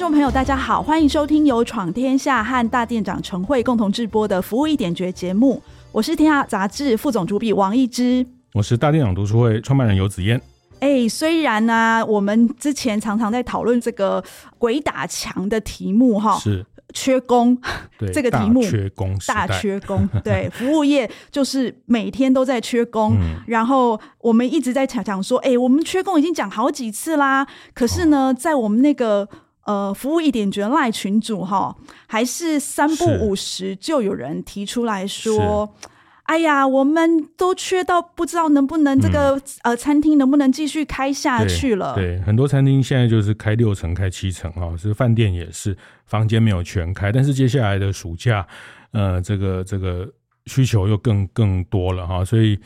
众朋友，大家好，欢迎收听由闯天下和大店长陈慧共同制播的《服务一点绝》节目。我是天下杂志副总主笔王一之，我是大店长读书会创办人游子嫣。哎，虽然呢、啊，我们之前常常在讨论这个鬼打墙的题目，哈，是缺工，对 这个题目缺工，大缺工，对，服务业就是每天都在缺工，嗯、然后我们一直在讲讲说，哎，我们缺工已经讲好几次啦，可是呢，哦、在我们那个呃服务一点绝赖群主哈，还是三不五时就有人提出来说。哎呀，我们都缺到不知道能不能这个、嗯、呃餐厅能不能继续开下去了。对，对，很多餐厅现在就是开六成、开七成哈，是饭店也是房间没有全开。但是接下来的暑假，呃，这个这个需求又更更多了哈，所以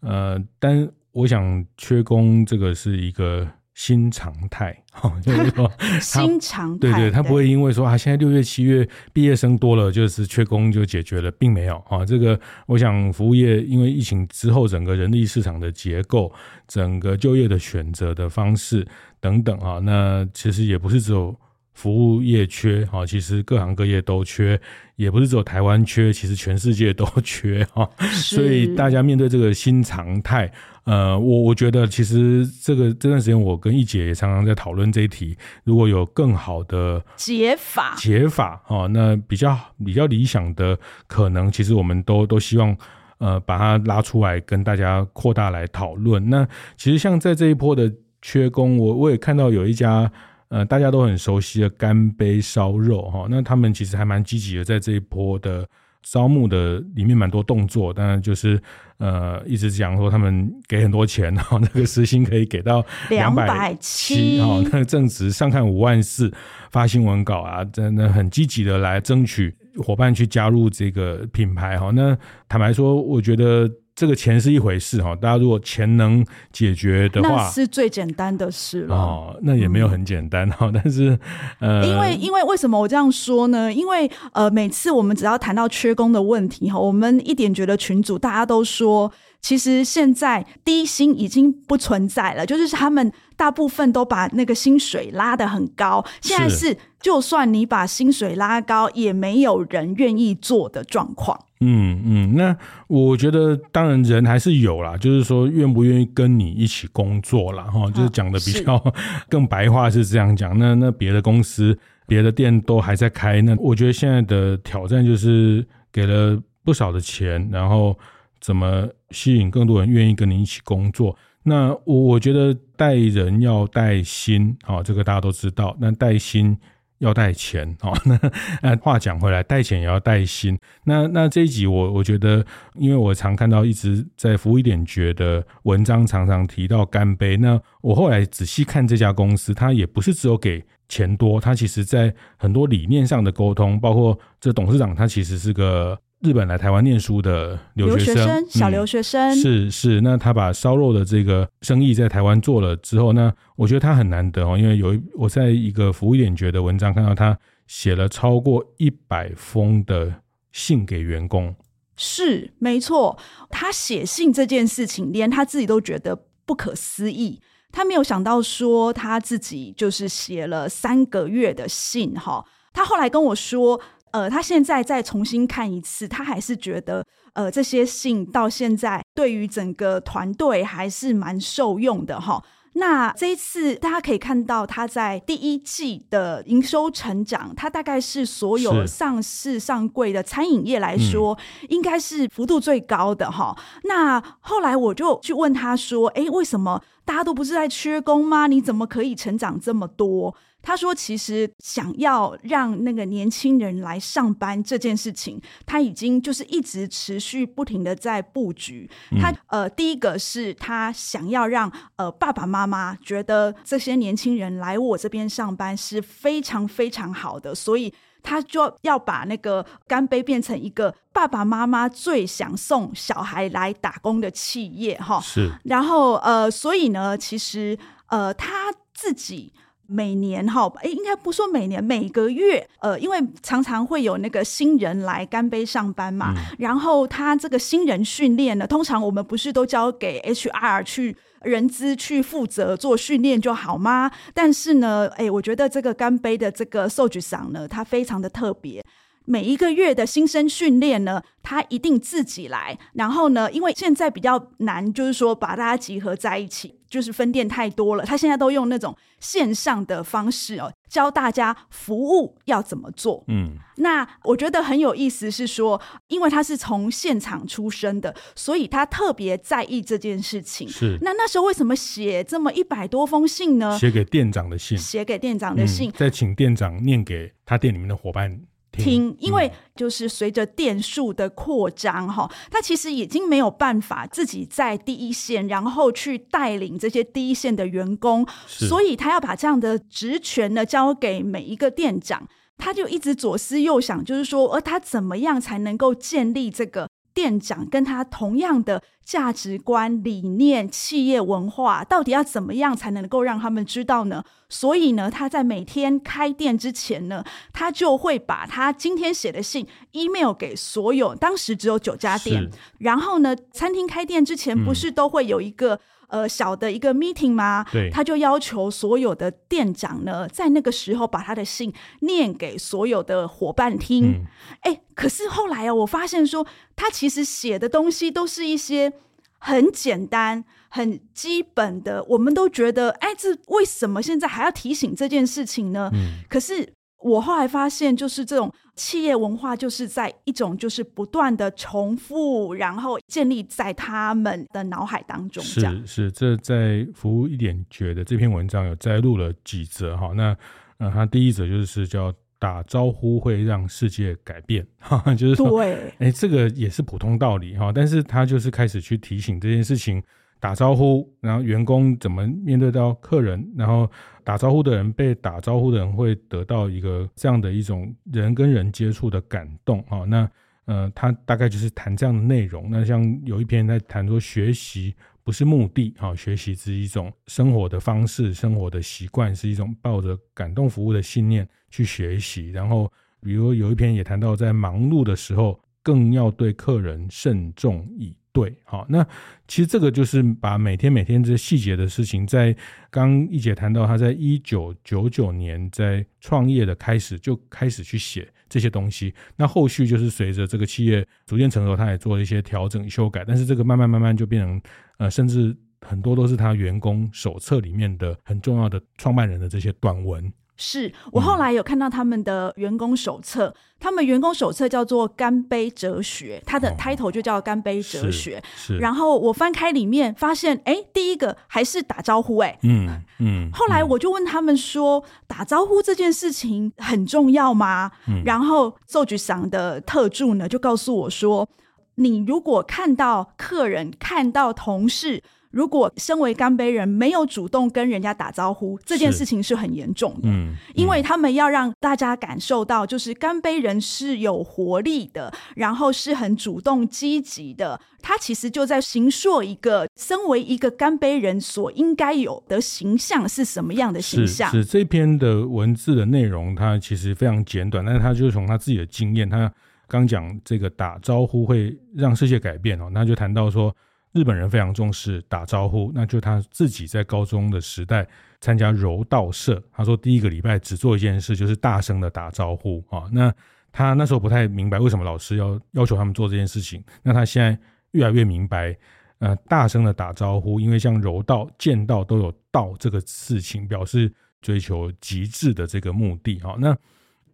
呃，但我想缺工这个是一个。新常态，哈 就是说，新常态，对对，他不会因为说啊，现在六月、七月毕业生多了，就是缺工就解决了，并没有啊。这个，我想服务业因为疫情之后，整个人力市场的结构、整个就业的选择的方式等等啊，那其实也不是只有服务业缺啊，其实各行各业都缺，也不是只有台湾缺，其实全世界都缺啊。所以大家面对这个新常态。呃，我我觉得其实这个这段时间，我跟一姐也常常在讨论这一题。如果有更好的解法，解法哦，那比较比较理想的可能，其实我们都都希望呃把它拉出来跟大家扩大来讨论。那其实像在这一波的缺工，我我也看到有一家呃大家都很熟悉的干杯烧肉哈，那他们其实还蛮积极的，在这一波的。招募的里面蛮多动作，当然就是呃一直讲说他们给很多钱，然后那个时薪可以给到两百七，哦，那个正值上看五万四，发新闻稿啊，真的很积极的来争取伙伴去加入这个品牌，哈，那坦白说，我觉得。这个钱是一回事哈，大家如果钱能解决的话，那是最简单的事了。哦，那也没有很简单哈，嗯、但是呃，因为因为为什么我这样说呢？因为呃，每次我们只要谈到缺工的问题哈，我们一点觉得群主大家都说，其实现在低薪已经不存在了，就是他们大部分都把那个薪水拉得很高，现在是就算你把薪水拉高，也没有人愿意做的状况。嗯嗯，那我觉得当然人还是有啦，就是说愿不愿意跟你一起工作啦。哈，就是讲的比较 更白话是这样讲。那那别的公司、别的店都还在开，那我觉得现在的挑战就是给了不少的钱，然后怎么吸引更多人愿意跟你一起工作。那我我觉得带人要带心，啊，这个大家都知道。那带心。要带钱 哦，那呃话讲回来，带钱也要带心。那那这一集我我觉得，因为我常看到一直在服务一点觉的文章，常常提到干杯。那我后来仔细看这家公司，它也不是只有给钱多，它其实在很多理念上的沟通，包括这董事长他其实是个。日本来台湾念书的留学生，留学生小留学生、嗯、是是，那他把烧肉的这个生意在台湾做了之后，那我觉得他很难得哦，因为有一我在一个服务一点觉的文章看到他写了超过一百封的信给员工，是没错，他写信这件事情，连他自己都觉得不可思议，他没有想到说他自己就是写了三个月的信哈，他后来跟我说。呃，他现在再重新看一次，他还是觉得，呃，这些信到现在对于整个团队还是蛮受用的哈。那这一次大家可以看到，他在第一季的营收成长，他大概是所有上市上柜的餐饮业来说，应该是幅度最高的哈。那后来我就去问他说，哎，为什么大家都不是在缺工吗？你怎么可以成长这么多？他说：“其实想要让那个年轻人来上班这件事情，他已经就是一直持续不停的在布局。他呃，第一个是他想要让呃爸爸妈妈觉得这些年轻人来我这边上班是非常非常好的，所以。”他就要把那个干杯变成一个爸爸妈妈最想送小孩来打工的企业哈。是，然后呃，所以呢，其实呃，他自己。每年哈，哎，应该不说每年，每个月，呃，因为常常会有那个新人来干杯上班嘛，嗯、然后他这个新人训练呢，通常我们不是都交给 HR 去人资去负责做训练就好吗？但是呢，哎，我觉得这个干杯的这个受举赏呢，它非常的特别。每一个月的新生训练呢，他一定自己来。然后呢，因为现在比较难，就是说把大家集合在一起，就是分店太多了。他现在都用那种线上的方式哦，教大家服务要怎么做。嗯，那我觉得很有意思，是说，因为他是从现场出身的，所以他特别在意这件事情。是。那那时候为什么写这么一百多封信呢？写给店长的信，写给店长的信，嗯，再请店长念给他店里面的伙伴。听，因为就是随着店数的扩张，哈、嗯，他其实已经没有办法自己在第一线，然后去带领这些第一线的员工，所以他要把这样的职权呢交给每一个店长，他就一直左思右想，就是说，而他怎么样才能够建立这个。店长跟他同样的价值观、理念、企业文化，到底要怎么样才能够让他们知道呢？所以呢，他在每天开店之前呢，他就会把他今天写的信 email 给所有，当时只有九家店。然后呢，餐厅开店之前不是都会有一个。呃，小的一个 meeting 吗？对，他就要求所有的店长呢，在那个时候把他的信念给所有的伙伴听。哎、嗯，可是后来啊，我发现说，他其实写的东西都是一些很简单、很基本的，我们都觉得，哎，这为什么现在还要提醒这件事情呢？嗯，可是。我后来发现，就是这种企业文化，就是在一种就是不断的重复，然后建立在他们的脑海当中。是是，这在服务一点觉得这篇文章有摘录了几则哈。那呃，他第一则就是叫打招呼会让世界改变，哈，就是，对，哎，这个也是普通道理哈，但是他就是开始去提醒这件事情。打招呼，然后员工怎么面对到客人，然后打招呼的人被打招呼的人会得到一个这样的一种人跟人接触的感动啊。那呃，他大概就是谈这样的内容。那像有一篇在谈说，学习不是目的啊，学习是一种生活的方式，生活的习惯是一种抱着感动服务的信念去学习。然后，比如有一篇也谈到，在忙碌的时候，更要对客人慎重以对，好，那其实这个就是把每天每天这些细节的事情，在刚一姐谈到，她在一九九九年在创业的开始就开始去写这些东西。那后续就是随着这个企业逐渐成熟，他也做了一些调整修改。但是这个慢慢慢慢就变成，呃，甚至很多都是他员工手册里面的很重要的创办人的这些短文。是我后来有看到他们的员工手册，嗯、他们员工手册叫做《干杯哲学》，它的 title 就叫《干杯哲学》。哦。是，然后我翻开里面，发现哎，第一个还是打招呼，哎，嗯嗯。后来我就问他们说，嗯、打招呼这件事情很重要吗？嗯、然后奏菊桑的特助呢，就告诉我说，你如果看到客人，看到同事。如果身为干杯人没有主动跟人家打招呼，这件事情是很严重的。嗯，嗯，因为他们要让大家感受到，就是干杯人是有活力的，然后是很主动积极的。他其实就在形塑一个身为一个干杯人所应该有的形象是什么样的形象？是，是这篇的文字的内容，它其实非常简短，但是他就是从他自己的经验，他刚讲这个打招呼会让世界改变哦，那就谈到说。日本人非常重视打招呼，那就他自己在高中的时代参加柔道社，他说第一个礼拜只做一件事，就是大声的打招呼啊。那他那时候不太明白为什么老师要要求他们做这件事情，那他现在越来越明白，呃，大声的打招呼，因为像柔道、剑道都有“道”这个事情，表示追求极致的这个目的哈。那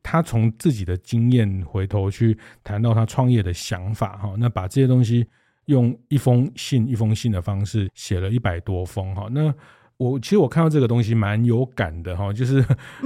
他从自己的经验回头去谈到他创业的想法哈，那把这些东西。用一封信一封信的方式写了一百多封哈，那我其实我看到这个东西蛮有感的哈，就是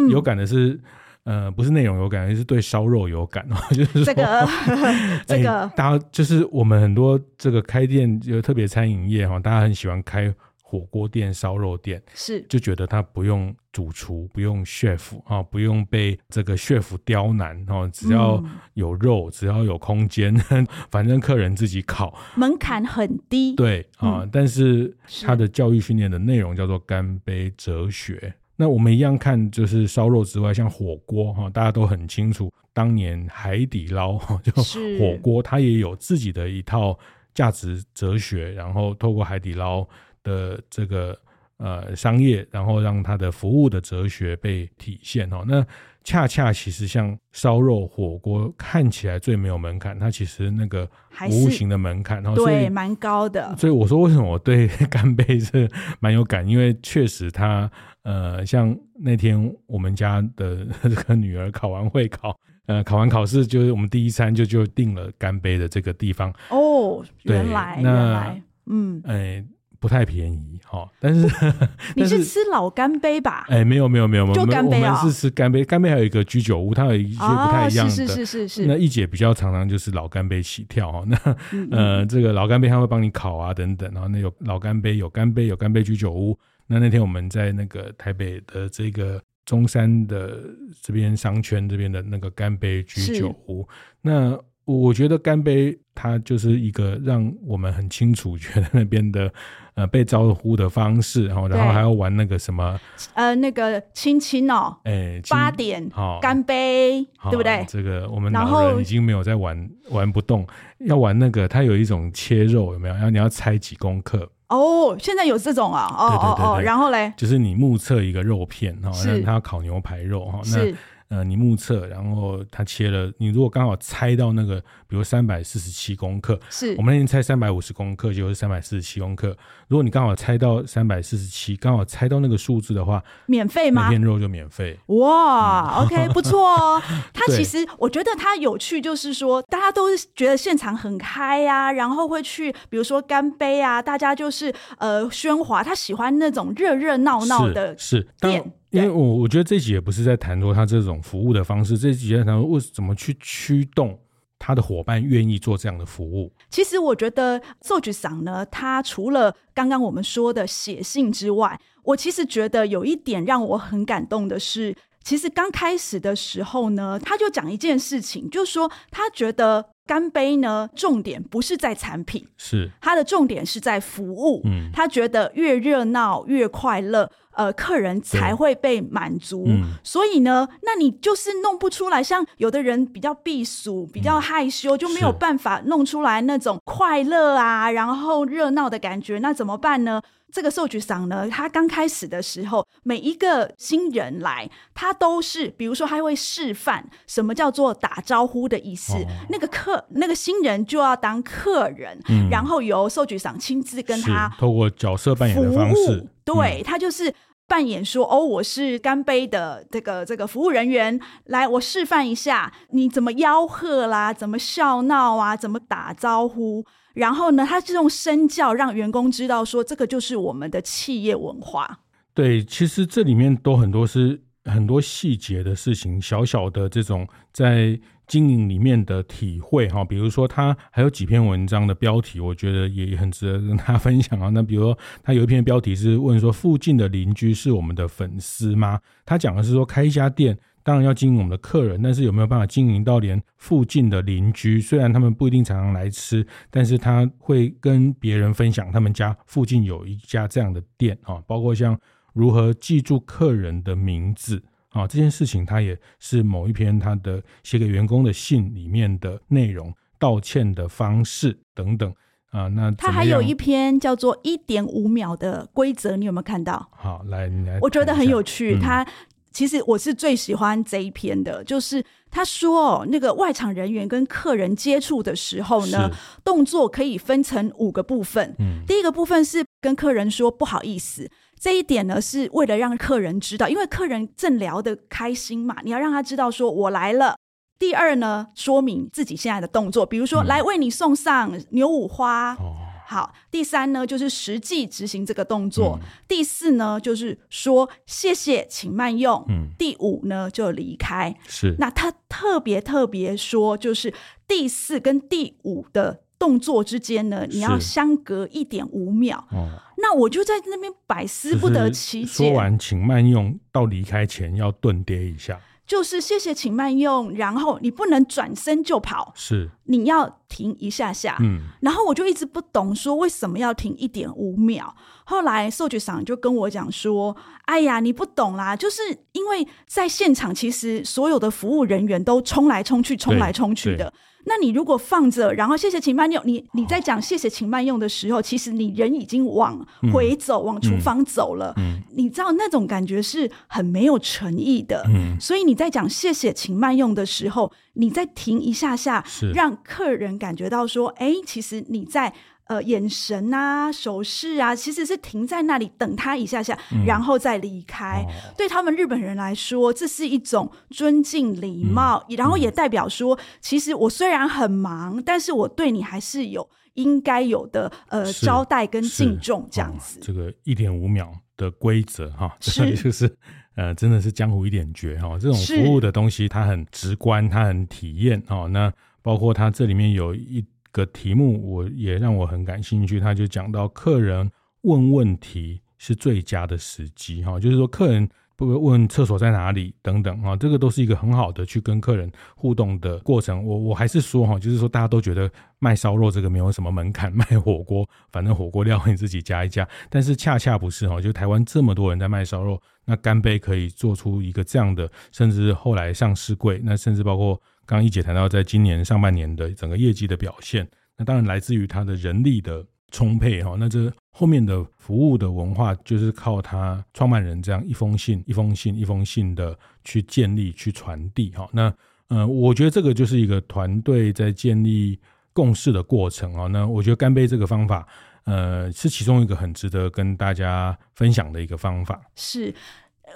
有感的是、嗯、呃不是内容有感，而是对烧肉有感哦，就是说这个 这个。大家就是我们很多这个开店就特别餐饮业哈，大家很喜欢开火锅店、烧肉店，是。就觉得他不用主厨，不用 chef 啊，不用被这个 chef 刁难哦，只要有肉，嗯、只要有空间，反正客人自己烤，门槛很低。对啊，嗯、但是他的教育训练的内容叫做干杯哲学。那我们一样看，就是烧肉之外，像火锅哈，大家都很清楚，当年海底捞哈，就火锅，它也有自己的一套价值哲学，然后透过海底捞的这个呃商业，然后让它的服务的哲学被体现哦。那恰恰其实像烧肉火锅看起来最没有门槛，它其实那个无形的门槛，然后对蛮高的。所以我说为什么我对干杯是蛮有感，因为确实它呃像那天我们家的这个女儿考完会考，呃考完考试就是我们第一餐就就定了干杯的这个地方哦，原来那原来嗯哎。欸不太便宜哈，但是 你是吃老干杯吧？哎，没有没有没有，就干杯啊！我们是吃干杯，干杯还有一个居酒屋，它有一些不太一样的。是是是是。那一姐比较常常就是老干杯起跳哈，那 呃这个老干杯他会帮你烤啊等等，然后那有老干杯有干杯有干杯居酒屋。那那天我们在那个台北的这个中山的这边商圈这边的那个干杯居酒屋，那。我觉得干杯，它就是一个让我们很清楚 觉得那边的呃被招呼的方式，然后然后还要玩那个什么呃那个亲亲哦，哎八点好干杯，对不对？这个我们老人已经没有在玩玩不动，要玩那个它有一种切肉有没有？然后你要猜几公克哦，现在有这种啊哦哦哦，然后嘞，就是你目测一个肉片哈，让它烤牛排肉哈那。呃，你目测，然后他切了，你如果刚好猜到那个，比如三百四十七公克，是，我们那天猜三百五十公克，就是三百四十七公克。如果你刚好猜到三百四十七，刚好猜到那个数字的话，免费吗？那片肉就免费。哇、嗯、，OK，不错哦。他其实我觉得他有趣，就是说大家都觉得现场很嗨呀、啊，然后会去，比如说干杯啊，大家就是呃喧哗，他喜欢那种热热闹闹的是店。因为我我觉得这集也不是在谈说他这种服务的方式，这集在谈说为怎么去驱动他的伙伴愿意做这样的服务。其实我觉得奏菊桑呢，他除了刚刚我们说的写信之外，我其实觉得有一点让我很感动的是，其实刚开始的时候呢，他就讲一件事情，就是说他觉得干杯呢，重点不是在产品，是它的重点是在服务。嗯，他觉得越热闹越快乐。呃，客人才会被满足，嗯、所以呢，那你就是弄不出来。像有的人比较避暑，比较害羞，嗯、就没有办法弄出来那种快乐啊，然后热闹的感觉。那怎么办呢？这个寿菊桑呢，他刚开始的时候，每一个新人来，他都是，比如说，他会示范什么叫做打招呼的意思。哦、那个客，那个新人就要当客人，嗯、然后由寿菊桑亲自跟他透过角色扮演的方式，对、嗯、他就是扮演说，哦，我是干杯的这个这个服务人员，来，我示范一下你怎么吆喝啦，怎么笑闹啊，怎么打招呼。然后呢，他是用身教让员工知道说，这个就是我们的企业文化。对，其实这里面都很多是很多细节的事情，小小的这种在经营里面的体会哈。比如说，他还有几篇文章的标题，我觉得也很值得跟大家分享啊。那比如说，他有一篇标题是问说：“附近的邻居是我们的粉丝吗？”他讲的是说，开一家店。当然要经营我们的客人，但是有没有办法经营到连附近的邻居？虽然他们不一定常常来吃，但是他会跟别人分享他们家附近有一家这样的店啊，包括像如何记住客人的名字啊，这件事情他也是某一篇他的写给员工的信里面的内容，道歉的方式等等啊。那他还有一篇叫做一点五秒的规则，你有没有看到？好，来，你来，我觉得很有趣，嗯、他。其实我是最喜欢这一篇的，就是他说哦，那个外场人员跟客人接触的时候呢，动作可以分成五个部分。嗯，第一个部分是跟客人说不好意思，这一点呢是为了让客人知道，因为客人正聊得开心嘛，你要让他知道说我来了。第二呢，说明自己现在的动作，比如说、嗯、来为你送上牛五花。哦好，第三呢就是实际执行这个动作。嗯、第四呢就是说谢谢，请慢用。嗯，第五呢就离开。是，那他特别特别说，就是第四跟第五的动作之间呢，你要相隔一点五秒。哦，那我就在那边百思不得其解。说完，请慢用，到离开前要顿跌一下。就是谢谢，请慢用。然后你不能转身就跑，是你要停一下下。嗯，然后我就一直不懂，说为什么要停一点五秒。后来寿局长就跟我讲说：“哎呀，你不懂啦，就是因为在现场，其实所有的服务人员都冲来冲去，冲来冲去的。”那你如果放着，然后谢谢请慢用，你你在讲谢谢请慢用的时候，其实你人已经往回走，嗯、往厨房走了。嗯、你知道那种感觉是很没有诚意的。嗯、所以你在讲谢谢请慢用的时候，你再停一下下，让客人感觉到说，哎，其实你在。呃，眼神啊，手势啊，其实是停在那里等他一下下，嗯、然后再离开。哦、对他们日本人来说，这是一种尊敬、礼貌，嗯、然后也代表说，嗯、其实我虽然很忙，但是我对你还是有应该有的呃招待跟敬重这样子。哦、这个一点五秒的规则哈，这里 就是呃，真的是江湖一点绝哈。这种服务的东西，它很直观，它很体验哦。那包括它这里面有一。个题目我也让我很感兴趣，他就讲到客人问问题是最佳的时机哈，就是说客人不问厕所在哪里等等啊，这个都是一个很好的去跟客人互动的过程。我我还是说哈，就是说大家都觉得卖烧肉这个没有什么门槛，卖火锅反正火锅料你自己加一加，但是恰恰不是哈，就台湾这么多人在卖烧肉，那干杯可以做出一个这样的，甚至后来上市柜，那甚至包括。刚刚一姐谈到，在今年上半年的整个业绩的表现，那当然来自于他的人力的充沛哈。那这后面的服务的文化，就是靠他创办人这样一封信、一封信、一封信的去建立、去传递哈。那呃，我觉得这个就是一个团队在建立共识的过程啊。那我觉得干杯这个方法，呃，是其中一个很值得跟大家分享的一个方法。是。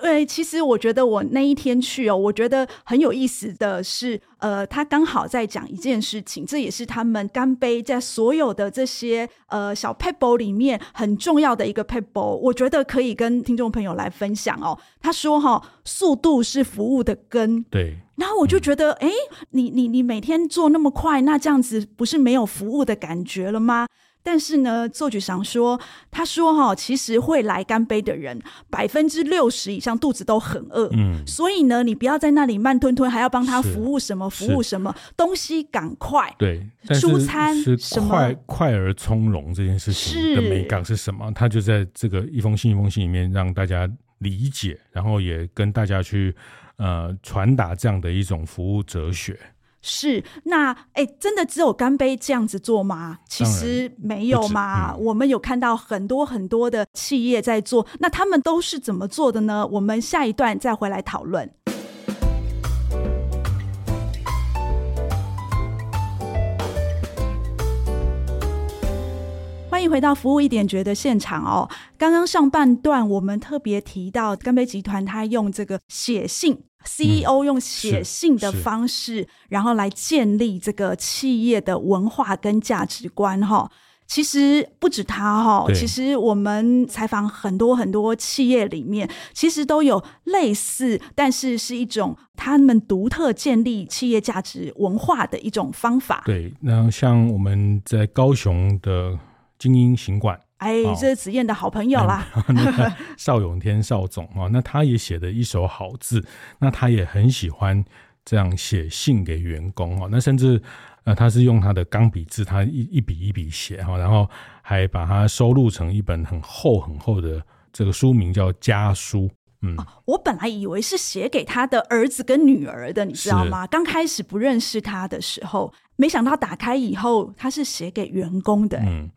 对，其实我觉得我那一天去哦，我觉得很有意思的是，呃，他刚好在讲一件事情，这也是他们干杯在所有的这些呃小撇步里面很重要的一个撇步，我觉得可以跟听众朋友来分享哦。他说哈、哦，速度是服务的根。对。然后我就觉得，哎、嗯，你你你每天做那么快，那这样子不是没有服务的感觉了吗？但是呢，奏局长说，他说哈，其实会来干杯的人，百分之六十以上肚子都很饿，嗯，所以呢，你不要在那里慢吞吞，还要帮他服务什么服务什么东西，赶快对，出餐是快快而从容这件事情的美感是什么？他就在这个一封信一封信里面让大家理解，然后也跟大家去呃传达这样的一种服务哲学。是，那哎，真的只有干杯这样子做吗？其实没有嘛，嗯、我们有看到很多很多的企业在做，那他们都是怎么做的呢？我们下一段再回来讨论。迎回到服务一点觉的现场哦。刚刚上半段我们特别提到干杯集团，他用这个写信。CEO 用写信的方式，然后来建立这个企业的文化跟价值观。哈，其实不止他哈，其实我们采访很多很多企业里面，其实都有类似，但是是一种他们独特建立企业价值文化的一种方法。对，那像我们在高雄的精英行馆。哎，这是子燕的好朋友啦，那 邵永天邵总啊，那他也写的一手好字，那他也很喜欢这样写信给员工哦，那甚至呃，他是用他的钢笔字，他一一笔一笔写哈，然后还把它收录成一本很厚很厚的这个书名叫家书。嗯，我本来以为是写给他的儿子跟女儿的，你知道吗？刚开始不认识他的时候，没想到打开以后，他是写给员工的。嗯。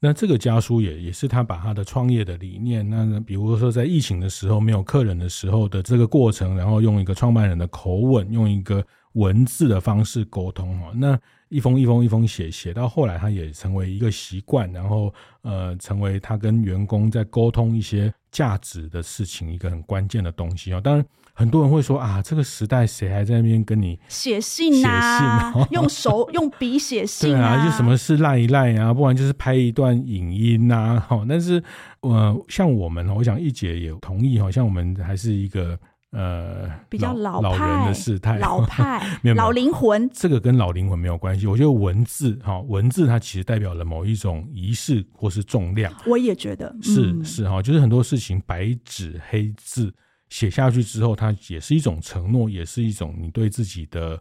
那这个家书也也是他把他的创业的理念，那比如说在疫情的时候没有客人的时候的这个过程，然后用一个创办人的口吻，用一个文字的方式沟通哈。那一封一封一封写写到后来，他也成为一个习惯，然后呃，成为他跟员工在沟通一些价值的事情一个很关键的东西啊。当然。很多人会说啊，这个时代谁还在那边跟你写信啊？用手 用笔写信啊？对啊，就什么事赖一赖啊？不然就是拍一段影音呐、啊。但是呃，像我们，我想一姐也同意，好像我们还是一个呃比较老老人的事态，老派 没有老灵魂，这个跟老灵魂没有关系。我觉得文字哈，文字它其实代表了某一种仪式或是重量。我也觉得是、嗯、是哈，就是很多事情白纸黑字写下去之后，它也是一种承诺，也是一种你对自己的。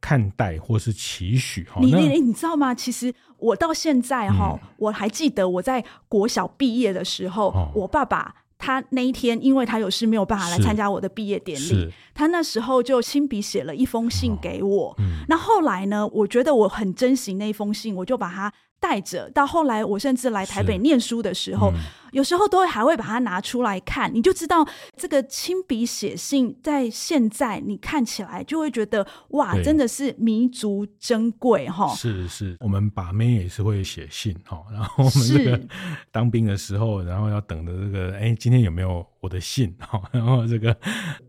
看待或是期许哈，你你你知道吗？其实我到现在哈，嗯、我还记得我在国小毕业的时候，哦、我爸爸他那一天，因为他有事没有办法来参加我的毕业典礼，他那时候就亲笔写了一封信给我。哦嗯、那后来呢，我觉得我很珍惜那封信，我就把它带着。到后来，我甚至来台北念书的时候。有时候都会还会把它拿出来看，你就知道这个亲笔写信在现在你看起来就会觉得哇，真的是弥足珍贵哈。是是，我们把妹也是会写信哈，然后我们这个当兵的时候，然后要等的这个，哎，今天有没有我的信哈？然后这个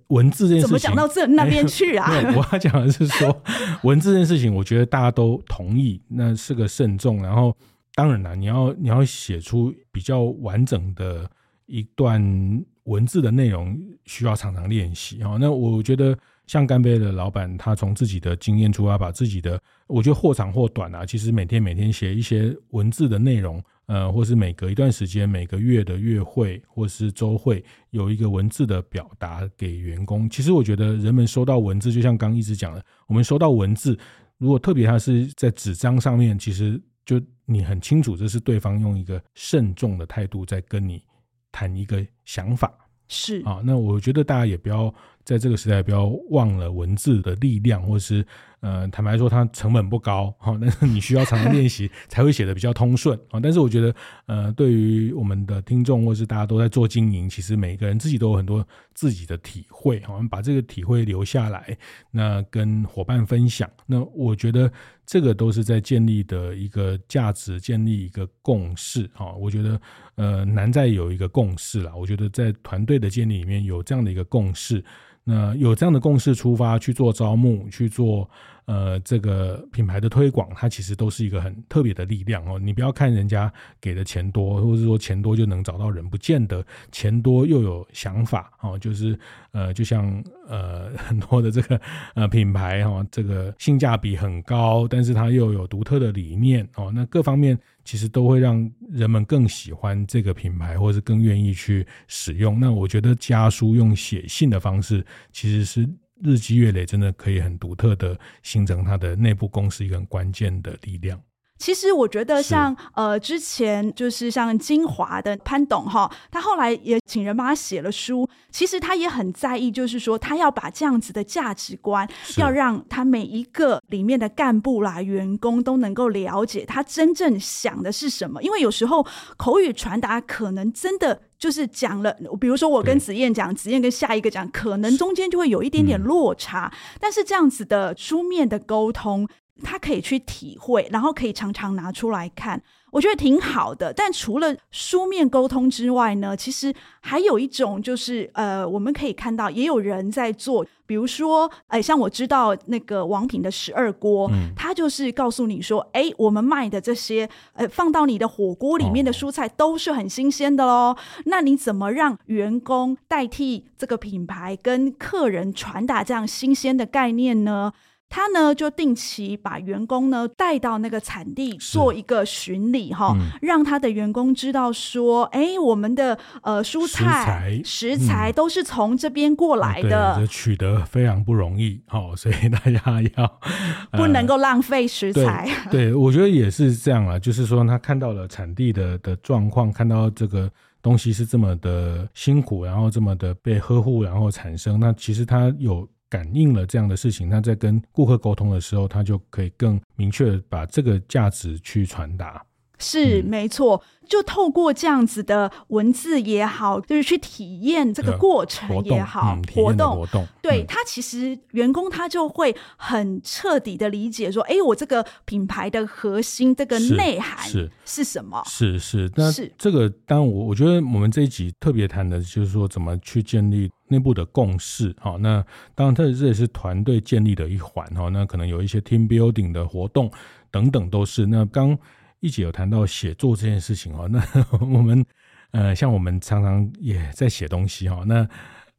文字这件事情，怎么讲到这 那边去啊？我要讲的是说，文字这件事情，我觉得大家都同意，那是个慎重，然后。当然了，你要你要写出比较完整的一段文字的内容，需要常常练习啊。那我觉得像干杯的老板，他从自己的经验出发，把自己的我觉得或长或短啊，其实每天每天写一些文字的内容，呃，或是每隔一段时间，每个月的月会或是周会，有一个文字的表达给员工。其实我觉得人们收到文字，就像刚一直讲的，我们收到文字，如果特别它是在纸张上面，其实。就你很清楚，这是对方用一个慎重的态度在跟你谈一个想法，是啊。那我觉得大家也不要在这个时代不要忘了文字的力量，或是。呃，坦白说，它成本不高哈，但是你需要常常练习 才会写的比较通顺啊。但是我觉得，呃，对于我们的听众或是大家都在做经营，其实每个人自己都有很多自己的体会，我们把这个体会留下来，那跟伙伴分享。那我觉得这个都是在建立的一个价值，建立一个共识哈。我觉得，呃，难在有一个共识啦。我觉得在团队的建立里面有这样的一个共识。那有这样的共识出发去做招募，去做呃这个品牌的推广，它其实都是一个很特别的力量哦。你不要看人家给的钱多，或者说钱多就能找到人，不见得钱多又有想法哦。就是呃，就像呃很多的这个呃品牌哈，这个性价比很高，但是它又有独特的理念哦。那各方面。其实都会让人们更喜欢这个品牌，或者是更愿意去使用。那我觉得家书用写信的方式，其实是日积月累，真的可以很独特的形成它的内部公司一个很关键的力量。其实我觉得像呃之前就是像金华的潘董哈，他后来也请人帮他写了书。其实他也很在意，就是说他要把这样子的价值观，要让他每一个里面的干部啦、员工都能够了解他真正想的是什么。因为有时候口语传达可能真的就是讲了，比如说我跟子燕讲，子燕跟下一个讲，可能中间就会有一点点落差。但是这样子的书面的沟通。他可以去体会，然后可以常常拿出来看，我觉得挺好的。但除了书面沟通之外呢，其实还有一种就是，呃，我们可以看到也有人在做，比如说，哎，像我知道那个王品的十二锅，嗯，他就是告诉你说，哎，我们卖的这些，呃，放到你的火锅里面的蔬菜都是很新鲜的喽。那你怎么让员工代替这个品牌跟客人传达这样新鲜的概念呢？他呢就定期把员工呢带到那个产地做一个巡礼哈，嗯、让他的员工知道说，哎，我们的呃蔬菜食材，都是从这边过来的，取得非常不容易，好，所以大家要、呃、不能够浪费食材。对，对，我觉得也是这样啊，就是说他看到了产地的的状况，看到这个东西是这么的辛苦，然后这么的被呵护，然后产生，那其实他有。感应了这样的事情，那在跟顾客沟通的时候，他就可以更明确的把这个价值去传达。是，没错。就透过这样子的文字也好，就是去体验这个过程也好，活动活动，对他其实员工他就会很彻底的理解说，哎，我这个品牌的核心这个内涵是是什么？是是，那这个当然我我觉得我们这一集特别谈的就是说怎么去建立内部的共识。好，那当然这这也是团队建立的一环哈。那可能有一些 team building 的活动等等都是。那刚一起有谈到写作这件事情哦，那 我们呃，像我们常常也在写东西哈，那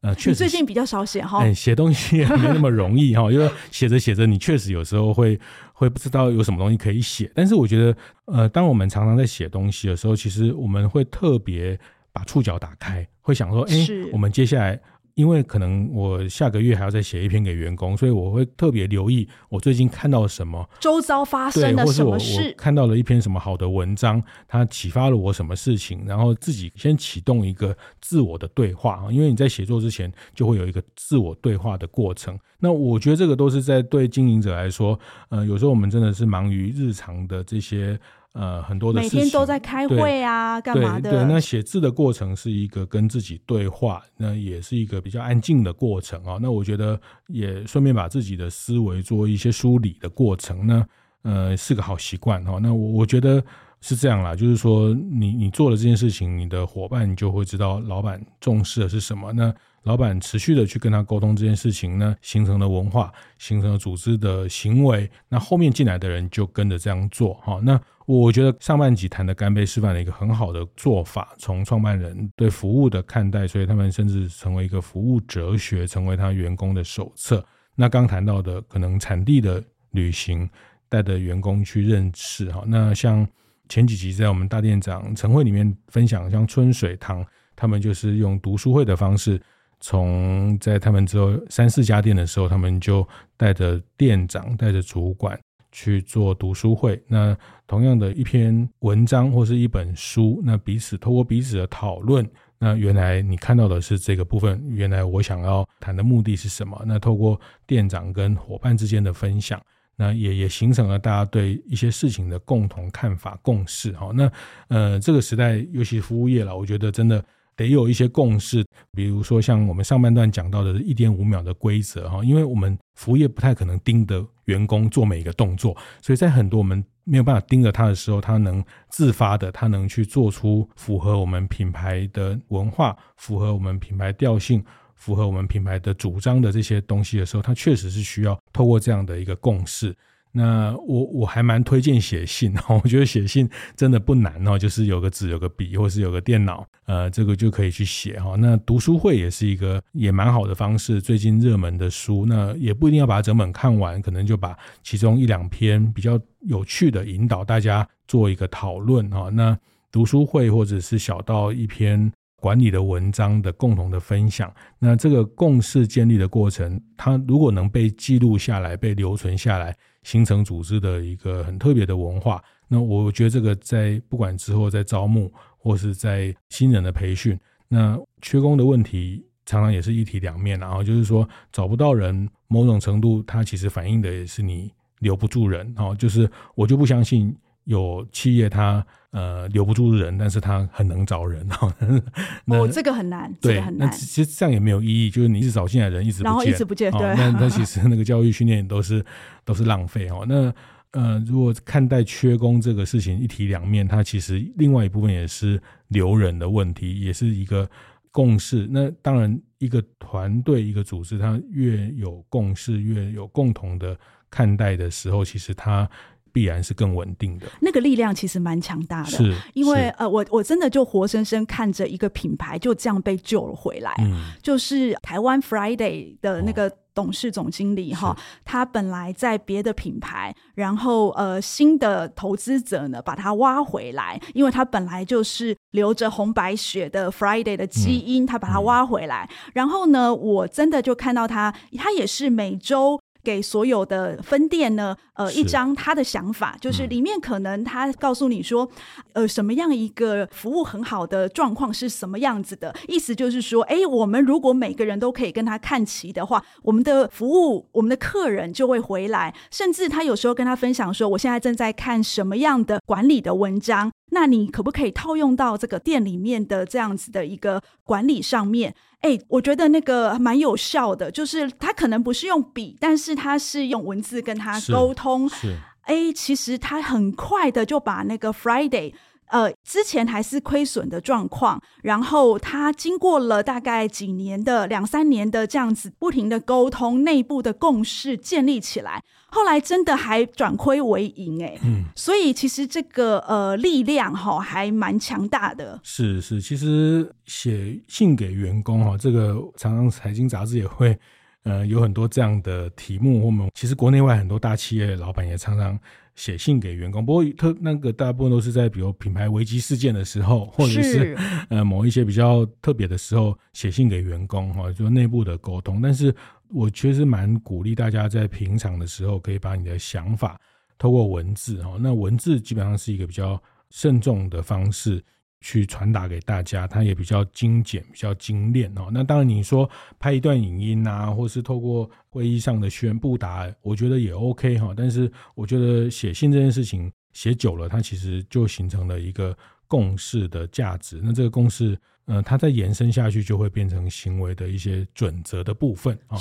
呃，确实最近比较少写哈，哎，写东西也 没那么容易哈，因为写着写着，你确实有时候会会不知道有什么东西可以写。但是我觉得，呃，当我们常常在写东西的时候，其实我们会特别把触角打开，会想说，哎，我们接下来。因为可能我下个月还要再写一篇给员工，所以我会特别留意我最近看到什么，周遭发生的什么事，看到了一篇什么好的文章，它启发了我什么事情，然后自己先启动一个自我的对话。因为你在写作之前就会有一个自我对话的过程。那我觉得这个都是在对经营者来说，呃，有时候我们真的是忙于日常的这些。呃，很多的事情，每天都在开会啊，干嘛的？对，对，那写字的过程是一个跟自己对话，那也是一个比较安静的过程啊。那我觉得也顺便把自己的思维做一些梳理的过程呢，呃，是个好习惯哈。那我我觉得是这样啦，就是说你你做了这件事情，你的伙伴就会知道老板重视的是什么。那老板持续的去跟他沟通这件事情呢，形成了文化，形成了组织的行为，那后面进来的人就跟着这样做哈。那我觉得上半集谈的干杯示范了一个很好的做法，从创办人对服务的看待，所以他们甚至成为一个服务哲学，成为他员工的手册。那刚谈到的可能产地的旅行，带着员工去认识哈。那像前几集在我们大店长晨会里面分享，像春水堂，他们就是用读书会的方式，从在他们之后三四家店的时候，他们就带着店长，带着主管。去做读书会，那同样的一篇文章或是一本书，那彼此透过彼此的讨论，那原来你看到的是这个部分，原来我想要谈的目的是什么？那透过店长跟伙伴之间的分享，那也也形成了大家对一些事情的共同看法、共识。哈，那呃，这个时代尤其服务业了，我觉得真的。得有一些共识，比如说像我们上半段讲到的一点五秒的规则哈，因为我们服务业不太可能盯着员工做每一个动作，所以在很多我们没有办法盯着他的时候，他能自发的，他能去做出符合我们品牌的文化、符合我们品牌调性、符合我们品牌的主张的这些东西的时候，他确实是需要透过这样的一个共识。那我我还蛮推荐写信哦，我觉得写信真的不难哦，就是有个纸有个笔，或是有个电脑，呃，这个就可以去写哈。那读书会也是一个也蛮好的方式，最近热门的书，那也不一定要把它整本看完，可能就把其中一两篇比较有趣的引导大家做一个讨论哈。那读书会或者是小到一篇管理的文章的共同的分享，那这个共识建立的过程，它如果能被记录下来，被留存下来。形成组织的一个很特别的文化，那我觉得这个在不管之后在招募或是在新人的培训，那缺工的问题常常也是一体两面，然后就是说找不到人，某种程度它其实反映的也是你留不住人，哦，就是我就不相信有企业它呃留不住人，但是它很能找人，哦，这个很难，对，这个很难，那其实这样也没有意义，就是你一直找进来的人一直不见，然后一直不见，对，那那其实那个教育训练都是。都是浪费哦。那呃，如果看待缺工这个事情一体两面，它其实另外一部分也是留人的问题，也是一个共识。那当然，一个团队、一个组织，它越有共识、越有共同的看待的时候，其实它必然是更稳定的。那个力量其实蛮强大的，是因为呃，我我真的就活生生看着一个品牌就这样被救了回来，嗯，就是台湾 Friday 的那个。哦董事总经理哈，他本来在别的品牌，然后呃，新的投资者呢把他挖回来，因为他本来就是流着红白血的 Friday 的基因，他把他挖回来，然后呢，我真的就看到他，他也是每周。给所有的分店呢，呃，一张他的想法，就是里面可能他告诉你说，呃，什么样一个服务很好的状况是什么样子的，意思就是说，哎，我们如果每个人都可以跟他看齐的话，我们的服务，我们的客人就会回来，甚至他有时候跟他分享说，我现在正在看什么样的管理的文章。那你可不可以套用到这个店里面的这样子的一个管理上面？哎，我觉得那个蛮有效的，就是他可能不是用笔，但是他是用文字跟他沟通。是，哎，其实他很快的就把那个 Friday。呃，之前还是亏损的状况，然后他经过了大概几年的两三年的这样子不停的沟通，内部的共识建立起来，后来真的还转亏为盈哎，嗯，所以其实这个呃力量哈还蛮强大的。是是，其实写信给员工哈，这个常常财经杂志也会呃有很多这样的题目，我们其实国内外很多大企业老板也常常。写信给员工，不过特那个大部分都是在比如品牌危机事件的时候，或者是，是呃某一些比较特别的时候写信给员工哈，就内部的沟通。但是我确实蛮鼓励大家在平常的时候可以把你的想法透过文字哈，那文字基本上是一个比较慎重的方式。去传达给大家，它也比较精简、比较精炼哦。那当然，你说拍一段影音啊，或是透过会议上的宣布答，我觉得也 OK 哈。但是，我觉得写信这件事情写久了，它其实就形成了一个共识的价值。那这个共识。呃，它再延伸下去，就会变成行为的一些准则的部分啊，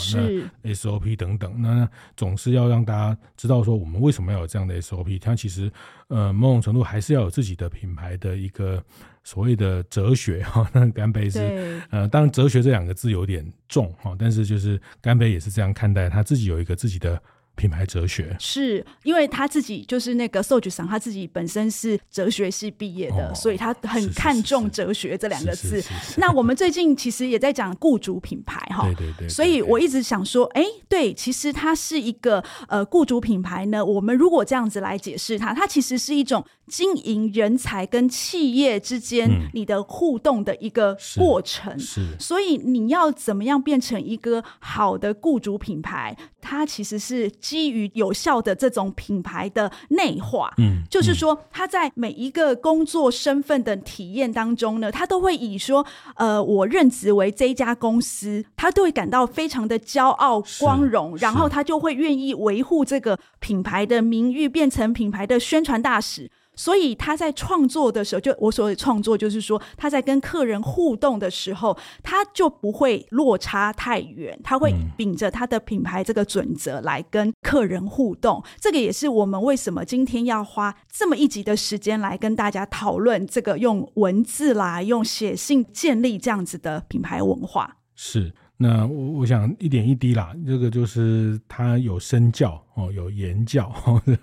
那 SOP 等等，那总是要让大家知道说，我们为什么要有这样的 SOP。它其实呃，某种程度还是要有自己的品牌的一个所谓的哲学哈。那干杯是呃，当然哲学这两个字有点重哈，但是就是干杯也是这样看待，他自己有一个自己的。品牌哲学是因为他自己就是那个寿菊桑，他自己本身是哲学系毕业的，哦，所以他很看重哲学这两个字。那我们最近其实也在讲雇主品牌哈，对对，对对对。所以我一直想说，哎，对，其实它是一个呃雇主品牌呢。我们如果这样子来解释它，它其实是一种经营人才跟企业之间你的互动的一个过程。嗯、是，是，所以你要怎么样变成一个好的雇主品牌？它其实是。基于有效的这种品牌的内化，嗯，就是说他在每一个工作身份的体验当中呢，他都会以说，呃，我任职为这一家公司，他都会感到非常的骄傲、光荣，然后他就会愿意维护这个品牌的名誉，变成品牌的宣传大使。所以他在创作的时候，就我所谓创作，就是说他在跟客人互动的时候，他就不会落差太远，他会秉着他的品牌这个准则来跟客人互动。这个也是我们为什么今天要花这么一集的时间来跟大家讨论这个用文字来用写信建立这样子的品牌文化。是。那我我想一点一滴啦，这个就是他有身教哦，有言教，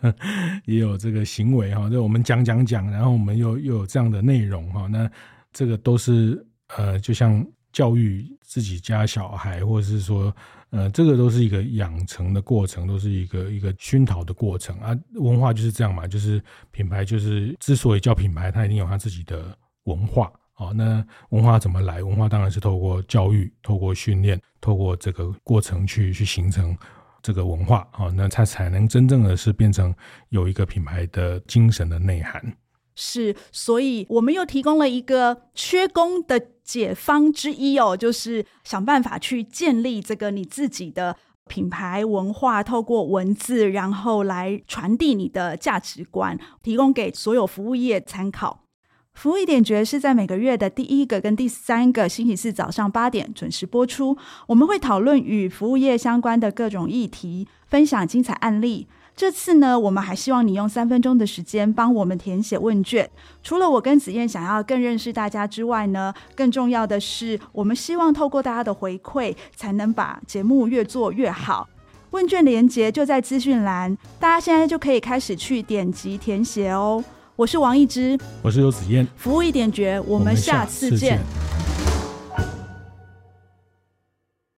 也有这个行为哈。就我们讲讲讲，然后我们又又有这样的内容哈。那这个都是呃，就像教育自己家小孩，或者是说呃，这个都是一个养成的过程，都是一个一个熏陶的过程啊。文化就是这样嘛，就是品牌就是之所以叫品牌，它一定有它自己的文化。好，那文化怎么来？文化当然是透过教育、透过训练、透过这个过程去去形成这个文化。好，那它才能真正的是变成有一个品牌的精神的内涵。是，所以我们又提供了一个缺工的解方之一哦，就是想办法去建立这个你自己的品牌文化，透过文字，然后来传递你的价值观，提供给所有服务业参考。服务一点绝是在每个月的第一个跟第三个星期四早上八点准时播出。我们会讨论与服务业相关的各种议题，分享精彩案例。这次呢，我们还希望你用三分钟的时间帮我们填写问卷。除了我跟子燕想要更认识大家之外呢，更重要的是，我们希望透过大家的回馈，才能把节目越做越好。问卷连接就在资讯栏，大家现在就可以开始去点击填写哦。我是王一之，我是游子燕，服务一点绝，我们下次见。